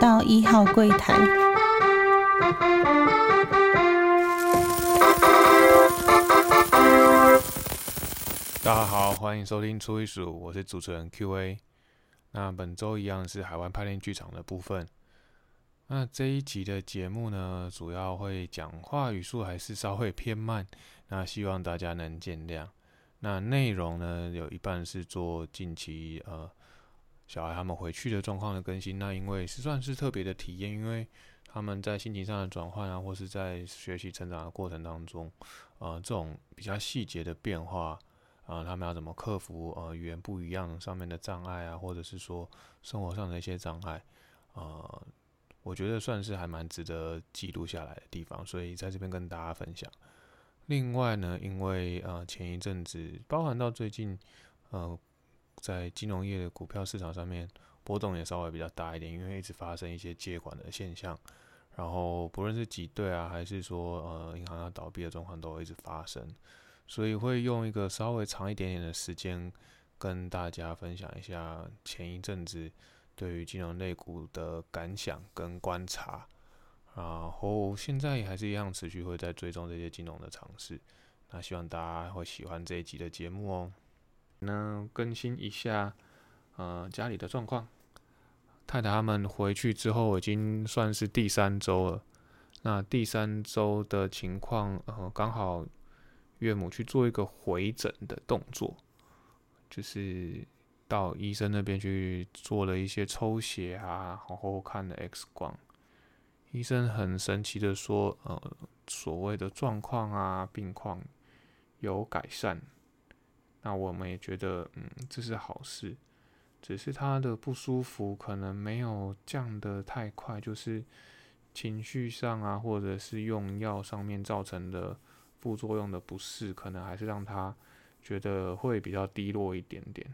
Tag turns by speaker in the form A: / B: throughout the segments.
A: 到一号柜台。
B: 大家好，欢迎收听初一数，我是主持人 Q&A。那本周一样是海湾派练剧场的部分。那这一集的节目呢，主要会讲话语速还是稍微偏慢，那希望大家能见谅。那内容呢，有一半是做近期呃小孩他们回去的状况的更新。那因为是算是特别的体验，因为他们在心情上的转换啊，或是在学习成长的过程当中，呃，这种比较细节的变化。啊，他们要怎么克服呃语言不一样上面的障碍啊，或者是说生活上的一些障碍，呃，我觉得算是还蛮值得记录下来的地方，所以在这边跟大家分享。另外呢，因为呃前一阵子，包含到最近，呃，在金融业的股票市场上面波动也稍微比较大一点，因为一直发生一些借管的现象，然后不论是挤兑啊，还是说呃银行要倒闭的状况，都一直发生。所以会用一个稍微长一点点的时间，跟大家分享一下前一阵子对于金融类股的感想跟观察，然后现在也还是一样持续会在追踪这些金融的尝试。那希望大家会喜欢这一集的节目哦。那更新一下，呃，家里的状况。太太他们回去之后已经算是第三周了。那第三周的情况，呃，刚好。岳母去做一个回诊的动作，就是到医生那边去做了一些抽血啊，然后看了 X 光。医生很神奇的说，呃，所谓的状况啊，病况有改善。那我们也觉得，嗯，这是好事。只是他的不舒服可能没有降得太快，就是情绪上啊，或者是用药上面造成的。副作用的不适，可能还是让他觉得会比较低落一点点。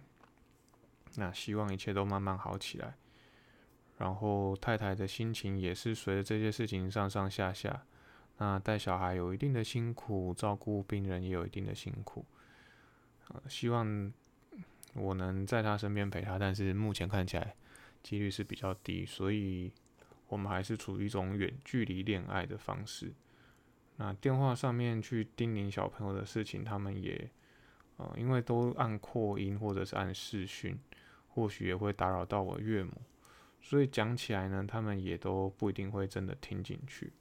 B: 那希望一切都慢慢好起来。然后太太的心情也是随着这些事情上上下下。那带小孩有一定的辛苦，照顾病人也有一定的辛苦。希望我能在他身边陪他，但是目前看起来几率是比较低，所以我们还是处于一种远距离恋爱的方式。那电话上面去叮咛小朋友的事情，他们也，呃，因为都按扩音或者是按视讯，或许也会打扰到我岳母，所以讲起来呢，他们也都不一定会真的听进去，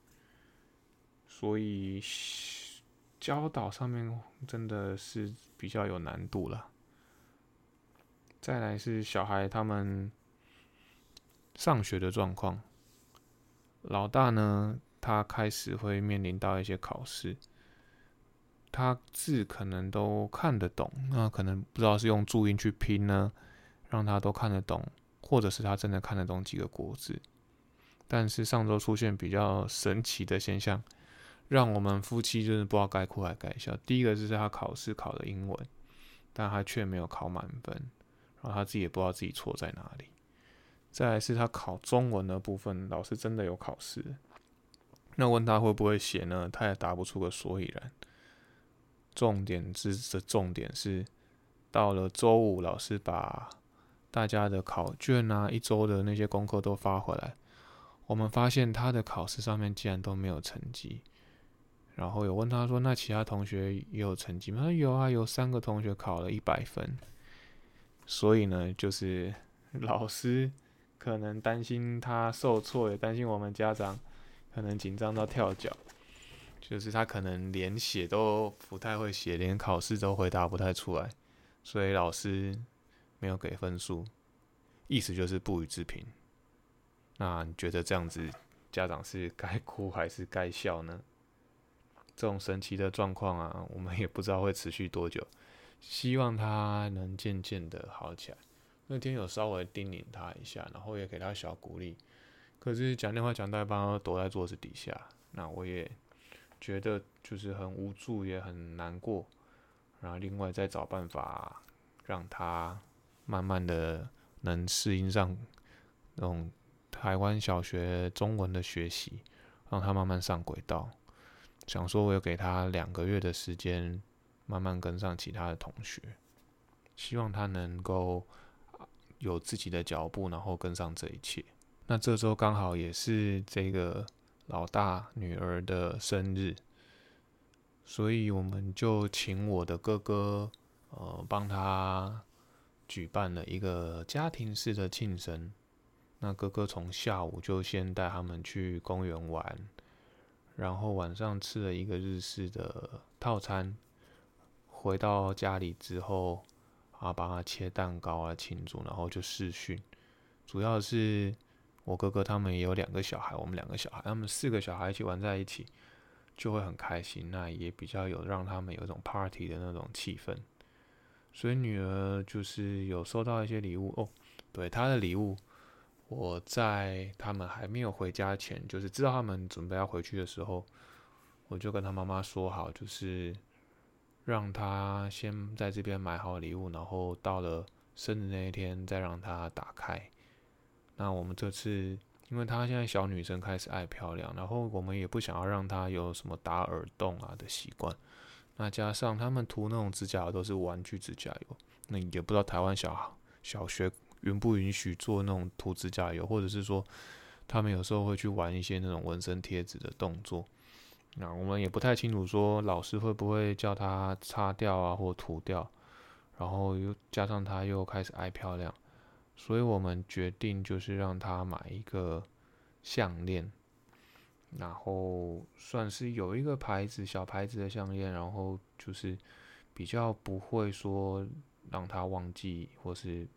B: 所以教导上面真的是比较有难度了。再来是小孩他们上学的状况，老大呢。他开始会面临到一些考试，他字可能都看得懂，那可能不知道是用注音去拼呢，让他都看得懂，或者是他真的看得懂几个国字。但是上周出现比较神奇的现象，让我们夫妻就是不知道该哭还该笑。第一个就是他考试考的英文，但他却没有考满分，然后他自己也不知道自己错在哪里。再来是他考中文的部分，老师真的有考试。那问他会不会写呢？他也答不出个所以然。重点是的重点是，到了周五，老师把大家的考卷啊，一周的那些功课都发回来。我们发现他的考试上面竟然都没有成绩。然后有问他说：“那其他同学也有成绩吗？”他说：“有啊，有三个同学考了一百分。”所以呢，就是 老师可能担心他受挫，也担心我们家长。可能紧张到跳脚，就是他可能连写都不太会写，连考试都回答不太出来，所以老师没有给分数，意思就是不予置评。那你觉得这样子，家长是该哭还是该笑呢？这种神奇的状况啊，我们也不知道会持续多久，希望他能渐渐的好起来。那天有稍微叮咛他一下，然后也给他小鼓励。可是讲电话讲到一半，躲在桌子底下，那我也觉得就是很无助，也很难过。然后另外再找办法让他慢慢的能适应上那种台湾小学中文的学习，让他慢慢上轨道。想说我有给他两个月的时间，慢慢跟上其他的同学，希望他能够有自己的脚步，然后跟上这一切。那这周刚好也是这个老大女儿的生日，所以我们就请我的哥哥，呃，帮他举办了一个家庭式的庆生。那哥哥从下午就先带他们去公园玩，然后晚上吃了一个日式的套餐。回到家里之后，啊，帮他切蛋糕啊庆祝，然后就试训。主要是我哥哥他们也有两个小孩，我们两个小孩，他们四个小孩一起玩在一起，就会很开心。那也比较有让他们有一种 party 的那种气氛。所以女儿就是有收到一些礼物哦。对，她的礼物，我在他们还没有回家前，就是知道他们准备要回去的时候，我就跟他妈妈说好，就是。让他先在这边买好礼物，然后到了生日那一天再让他打开。那我们这次，因为她现在小女生开始爱漂亮，然后我们也不想要让她有什么打耳洞啊的习惯。那加上他们涂那种指甲油都是玩具指甲油，那也不知道台湾小小学允不允许做那种涂指甲油，或者是说他们有时候会去玩一些那种纹身贴纸的动作。那我们也不太清楚，说老师会不会叫他擦掉啊，或涂掉，然后又加上他又开始爱漂亮，所以我们决定就是让他买一个项链，然后算是有一个牌子小牌子的项链，然后就是比较不会说让他忘记或是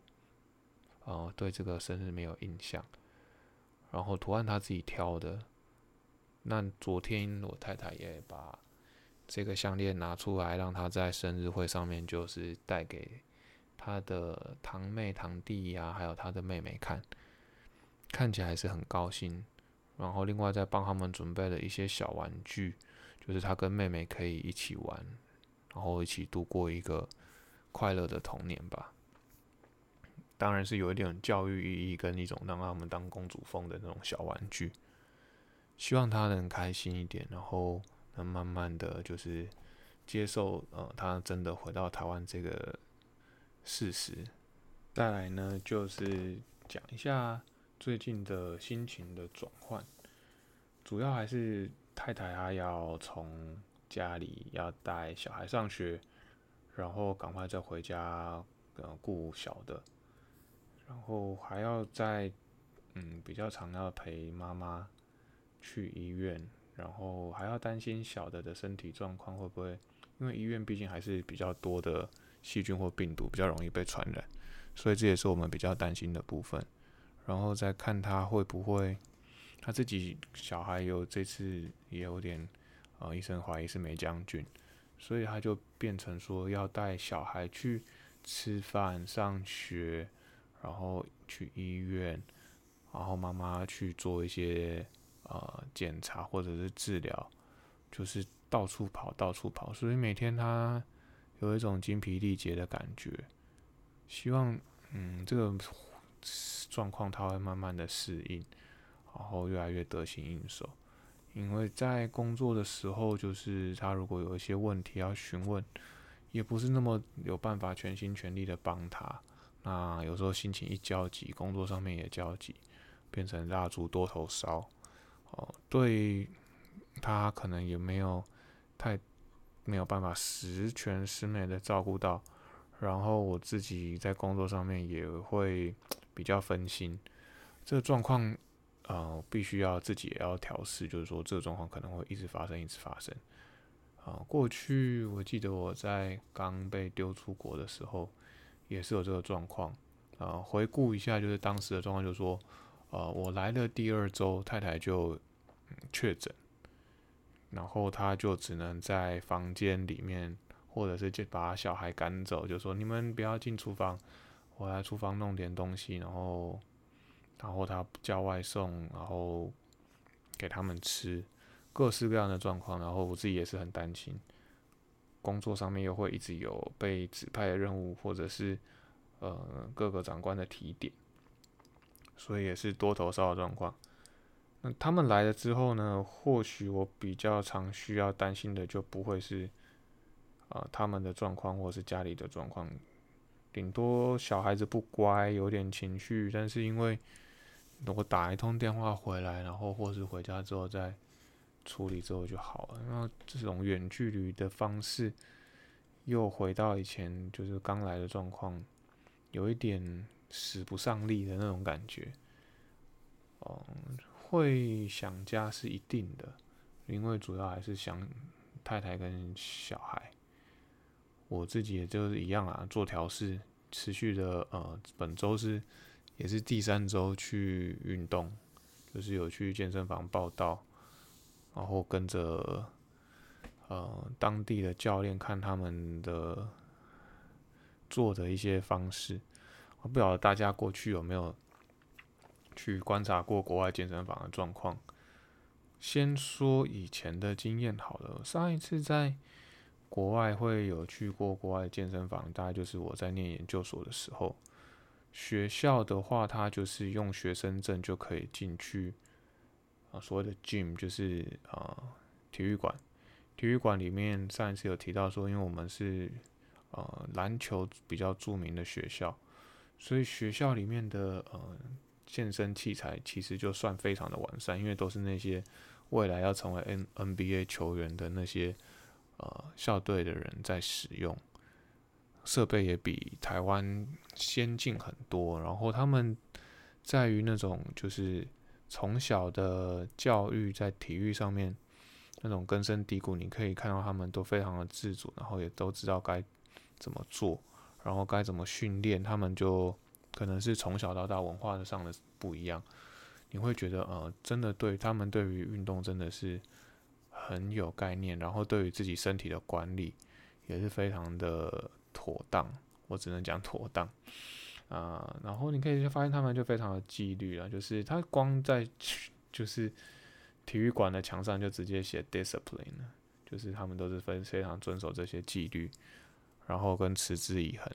B: 呃对这个生日没有印象，然后图案他自己挑的。那昨天我太太也把这个项链拿出来，让她在生日会上面就是带给她的堂妹、堂弟呀，还有她的妹妹看，看起来是很高兴。然后另外再帮他们准备了一些小玩具，就是她跟妹妹可以一起玩，然后一起度过一个快乐的童年吧。当然是有一点教育意义跟一种让他们当公主风的那种小玩具。希望他能开心一点，然后能慢慢的就是接受，呃，他真的回到台湾这个事实。再来呢，就是讲一下最近的心情的转换，主要还是太太她要从家里要带小孩上学，然后赶快再回家，呃，顾小的，然后还要在，嗯，比较常要陪妈妈。去医院，然后还要担心小的的身体状况会不会，因为医院毕竟还是比较多的细菌或病毒，比较容易被传染，所以这也是我们比较担心的部分。然后再看他会不会，他自己小孩有这次也有点，呃，医生怀疑是梅将军，所以他就变成说要带小孩去吃饭、上学，然后去医院，然后妈妈去做一些。呃，检查或者是治疗，就是到处跑，到处跑，所以每天他有一种精疲力竭的感觉。希望，嗯，这个状况他会慢慢的适应，然后越来越得心应手。因为在工作的时候，就是他如果有一些问题要询问，也不是那么有办法全心全力的帮他。那有时候心情一焦急，工作上面也焦急，变成蜡烛多头烧。哦，对他可能也没有太没有办法十全十美的照顾到，然后我自己在工作上面也会比较分心，这个状况呃必须要自己也要调试，就是说这个状况可能会一直发生，一直发生。啊，过去我记得我在刚被丢出国的时候也是有这个状况，啊，回顾一下就是当时的状况，就是说。呃，我来的第二周，太太就确诊，然后他就只能在房间里面，或者是就把小孩赶走，就说你们不要进厨房，我来厨房弄点东西，然后，然后他叫外送，然后给他们吃，各式各样的状况，然后我自己也是很担心，工作上面又会一直有被指派的任务，或者是呃各个长官的提点。所以也是多头烧的状况。那他们来了之后呢？或许我比较常需要担心的就不会是啊他们的状况，或是家里的状况。顶多小孩子不乖，有点情绪，但是因为我打一通电话回来，然后或是回家之后再处理之后就好了。然后这种远距离的方式，又回到以前就是刚来的状况，有一点使不上力的那种感觉。嗯，会想家是一定的，因为主要还是想太太跟小孩。我自己也就是一样啊，做调试，持续的呃，本周是也是第三周去运动，就是有去健身房报道，然后跟着呃当地的教练看他们的做的一些方式。我不晓得大家过去有没有去观察过国外健身房的状况。先说以前的经验好了，上一次在。国外会有去过国外健身房，大概就是我在念研究所的时候。学校的话，它就是用学生证就可以进去所谓的 gym 就是啊体育馆。体育馆里面上一次有提到说，因为我们是呃篮球比较著名的学校，所以学校里面的呃健身器材其实就算非常的完善，因为都是那些未来要成为 N NBA 球员的那些。呃，校队的人在使用设备也比台湾先进很多，然后他们在于那种就是从小的教育在体育上面那种根深蒂固，你可以看到他们都非常的自主，然后也都知道该怎么做，然后该怎么训练，他们就可能是从小到大文化上的不一样，你会觉得呃，真的对他们对于运动真的是。很有概念，然后对于自己身体的管理也是非常的妥当，我只能讲妥当啊。然后你可以发现他们就非常的纪律了，就是他光在就是体育馆的墙上就直接写 discipline 了，就是他们都是非非常遵守这些纪律，然后跟持之以恒。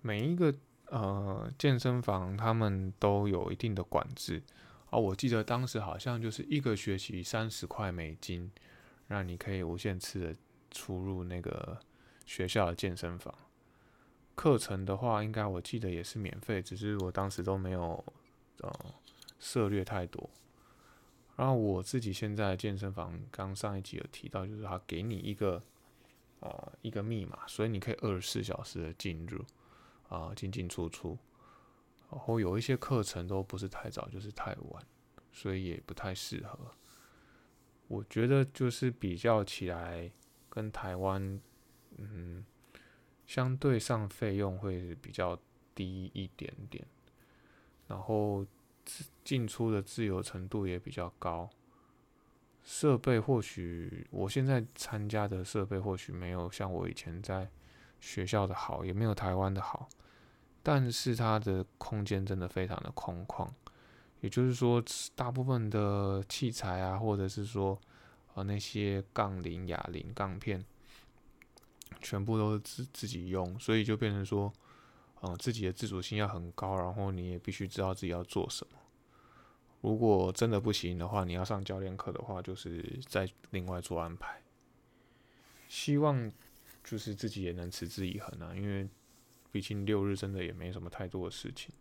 B: 每一个呃健身房他们都有一定的管制。哦，我记得当时好像就是一个学期三十块美金，让你可以无限次的出入那个学校的健身房。课程的话，应该我记得也是免费，只是我当时都没有呃涉略太多。然后我自己现在健身房刚上一集有提到，就是他给你一个呃一个密码，所以你可以二十四小时的进入啊进进出出。然后有一些课程都不是太早就是太晚，所以也不太适合。我觉得就是比较起来，跟台湾，嗯，相对上费用会比较低一点点，然后进出的自由程度也比较高。设备或许我现在参加的设备或许没有像我以前在学校的好，也没有台湾的好。但是它的空间真的非常的空旷，也就是说，大部分的器材啊，或者是说，呃，那些杠铃、哑铃、杠片，全部都是自自己用，所以就变成说，嗯，自己的自主性要很高，然后你也必须知道自己要做什么。如果真的不行的话，你要上教练课的话，就是再另外做安排。希望就是自己也能持之以恒啊，因为。毕竟六日真的也没什么太多的事情，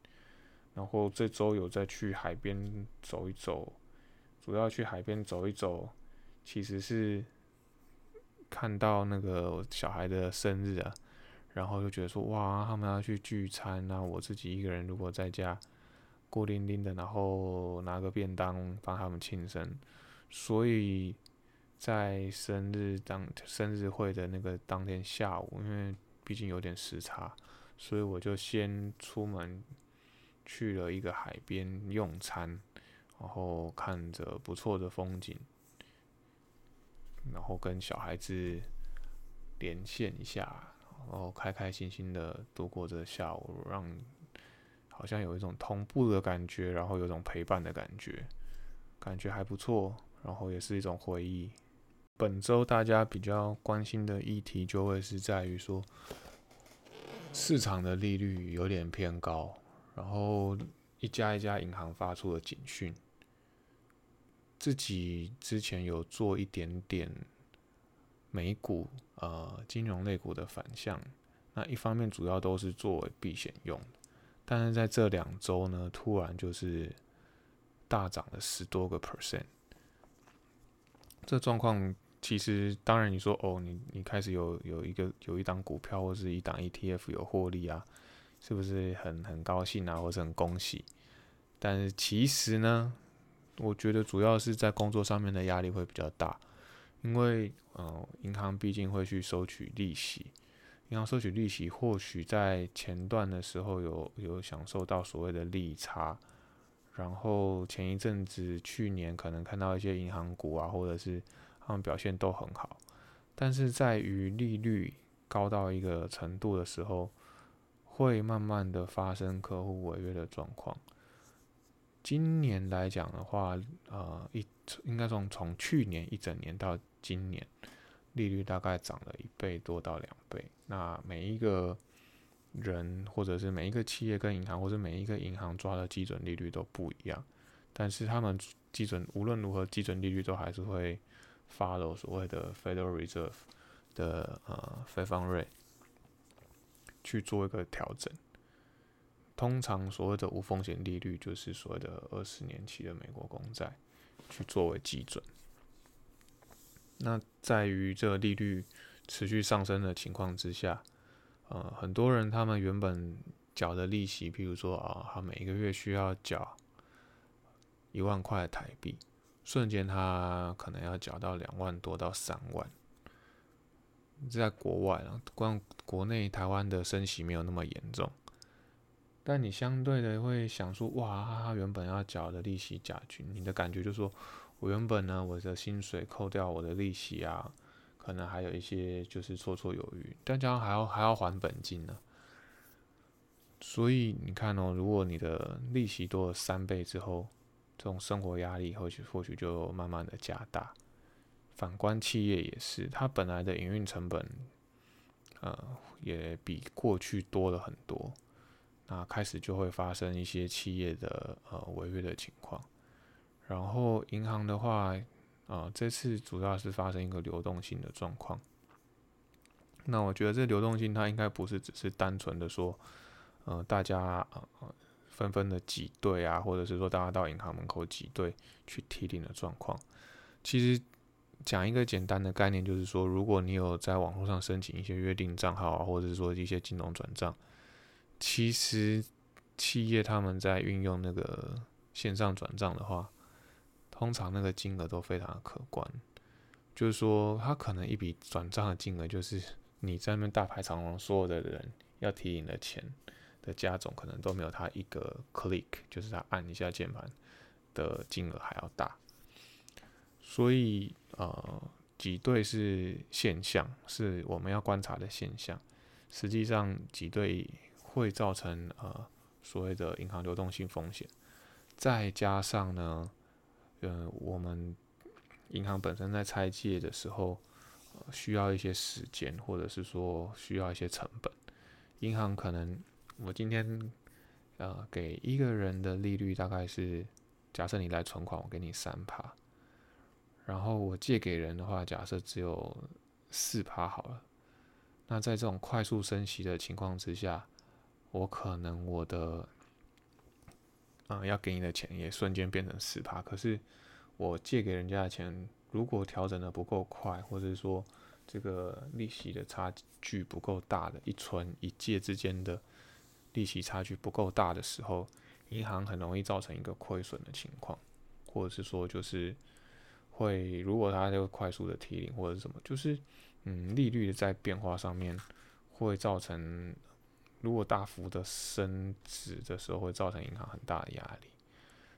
B: 然后这周有再去海边走一走，主要去海边走一走，其实是看到那个小孩的生日啊，然后就觉得说哇，他们要去聚餐，那我自己一个人如果在家孤零零的，然后拿个便当帮他们庆生，所以在生日当生日会的那个当天下午，因为毕竟有点时差。所以我就先出门去了一个海边用餐，然后看着不错的风景，然后跟小孩子连线一下，然后开开心心的度过这下午，让好像有一种同步的感觉，然后有种陪伴的感觉，感觉还不错，然后也是一种回忆。本周大家比较关心的议题就会是在于说。市场的利率有点偏高，然后一家一家银行发出了警讯。自己之前有做一点点美股呃金融类股的反向，那一方面主要都是作为避险用，但是在这两周呢，突然就是大涨了十多个 percent。这状况其实，当然你说哦，你你开始有有一个有一档股票或是一档 ETF 有获利啊，是不是很很高兴啊，或者很恭喜？但是其实呢，我觉得主要是在工作上面的压力会比较大，因为呃，银行毕竟会去收取利息。银行收取利息，或许在前段的时候有有享受到所谓的利差，然后前一阵子去年可能看到一些银行股啊，或者是他们表现都很好，但是在于利率高到一个程度的时候，会慢慢的发生客户违约的状况。今年来讲的话，呃，一应该从从去年一整年到今年。利率大概涨了一倍多到两倍，那每一个人或者是每一个企业跟银行，或者每一个银行抓的基准利率都不一样，但是他们基准无论如何基准利率都还是会 follow 所谓的 Federal Reserve 的呃 Fed Fund Rate 去做一个调整。通常所谓的无风险利率就是所谓的二十年期的美国公债去作为基准。那在于这个利率持续上升的情况之下，呃，很多人他们原本缴的利息，譬如说啊，他每一个月需要缴一万块台币，瞬间他可能要缴到两万多到三万。在国外啊，光国内台湾的升息没有那么严重，但你相对的会想说，哇，他原本要缴的利息加均，你的感觉就说。我原本呢，我的薪水扣掉我的利息啊，可能还有一些就是绰绰有余，但这样还要还要还本金呢。所以你看哦，如果你的利息多了三倍之后，这种生活压力或许或许就慢慢的加大。反观企业也是，它本来的营运成本，呃，也比过去多了很多，那开始就会发生一些企业的呃违约的情况。然后银行的话，啊，这次主要是发生一个流动性的状况。那我觉得这流动性它应该不是只是单纯的说，呃，大家啊呃纷纷的挤兑啊，或者是说大家到银行门口挤兑去提领的状况。其实讲一个简单的概念，就是说，如果你有在网络上申请一些约定账号啊，或者是说一些金融转账，其实企业他们在运用那个线上转账的话，通常那个金额都非常的可观，就是说，他可能一笔转账的金额，就是你在那边大排长龙，所有的人要提领的钱的加总，可能都没有他一个 click，就是他按一下键盘的金额还要大。所以，呃，挤兑是现象，是我们要观察的现象。实际上，挤兑会造成呃所谓的银行流动性风险，再加上呢。呃，我们银行本身在拆借的时候，需要一些时间，或者是说需要一些成本。银行可能我今天呃给一个人的利率大概是，假设你来存款，我给你三趴，然后我借给人的话，假设只有四趴好了。那在这种快速升息的情况之下，我可能我的啊，要给你的钱也瞬间变成十趴。可是我借给人家的钱，如果调整的不够快，或者说这个利息的差距不够大的，一存一借之间的利息差距不够大的时候，银行很容易造成一个亏损的情况，或者是说就是会，如果它就快速的提领或者是什么，就是嗯利率的在变化上面会造成。如果大幅的升值的时候，会造成银行很大的压力。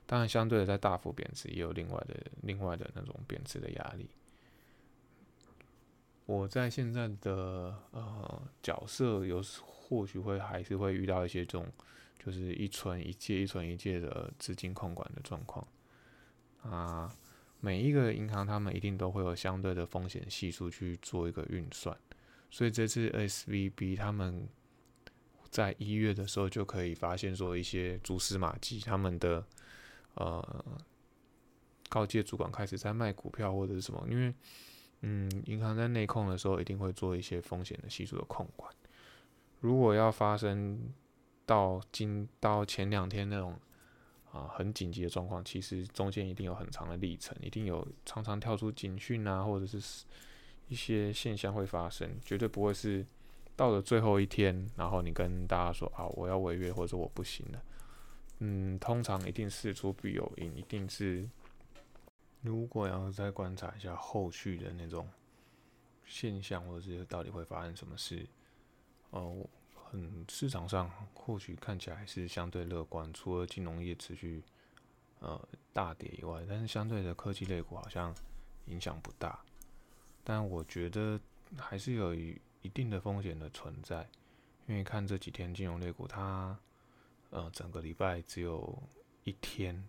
B: 当然，相对的，在大幅贬值也有另外的、另外的那种贬值的压力。我在现在的呃角色，有或许会还是会遇到一些这种，就是一存一借、一存一借的资金控管的状况。啊，每一个银行他们一定都会有相对的风险系数去做一个运算，所以这次 S V B 他们。在一月的时候就可以发现说一些蛛丝马迹，他们的呃高阶主管开始在卖股票或者是什么，因为嗯银行在内控的时候一定会做一些风险的系数的控管，如果要发生到今到前两天那种啊很紧急的状况，其实中间一定有很长的历程，一定有常常跳出警讯啊，或者是一些现象会发生，绝对不会是到了最后一天，然后你跟大家说啊我要违约或者我不行了。嗯，通常一定事出必有因，一定是如果要再观察一下后续的那种现象，或者是到底会发生什么事，哦。很，市场上或许看起来是相对乐观，除了金融业持续呃大跌以外，但是相对的科技类股好像影响不大。但我觉得还是有一一定的风险的存在，因为看这几天金融类股它呃整个礼拜只有一天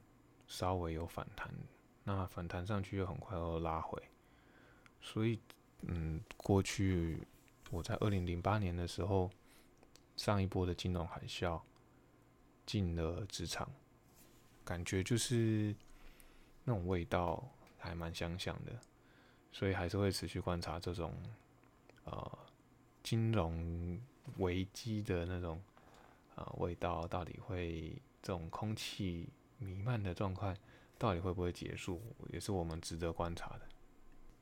B: 稍微有反弹，那反弹上去又很快又拉回，所以嗯，过去我在二零零八年的时候。上一波的金融海啸进了职场，感觉就是那种味道还蛮相像的，所以还是会持续观察这种呃金融危机的那种啊味道，到底会这种空气弥漫的状况到底会不会结束，也是我们值得观察的。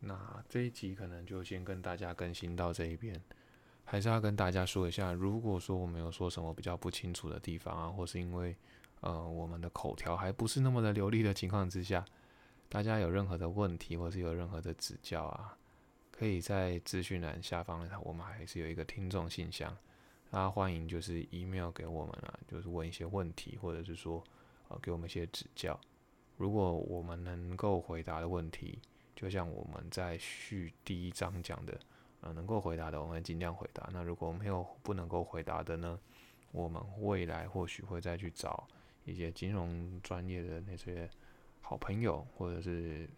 B: 那这一集可能就先跟大家更新到这一边。还是要跟大家说一下，如果说我们有说什么比较不清楚的地方啊，或是因为呃我们的口条还不是那么的流利的情况之下，大家有任何的问题或是有任何的指教啊，可以在资讯栏下方，我们还是有一个听众信箱，大家欢迎就是 email 给我们啊，就是问一些问题，或者是说呃给我们一些指教。如果我们能够回答的问题，就像我们在序第一章讲的。呃，能够回答的，我们尽量回答。那如果没有不能够回答的呢？我们未来或许会再去找一些金融专业的那些好朋友，或者是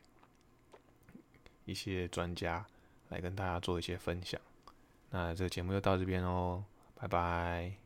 B: 一些专家来跟大家做一些分享。那这个节目就到这边喽，拜拜。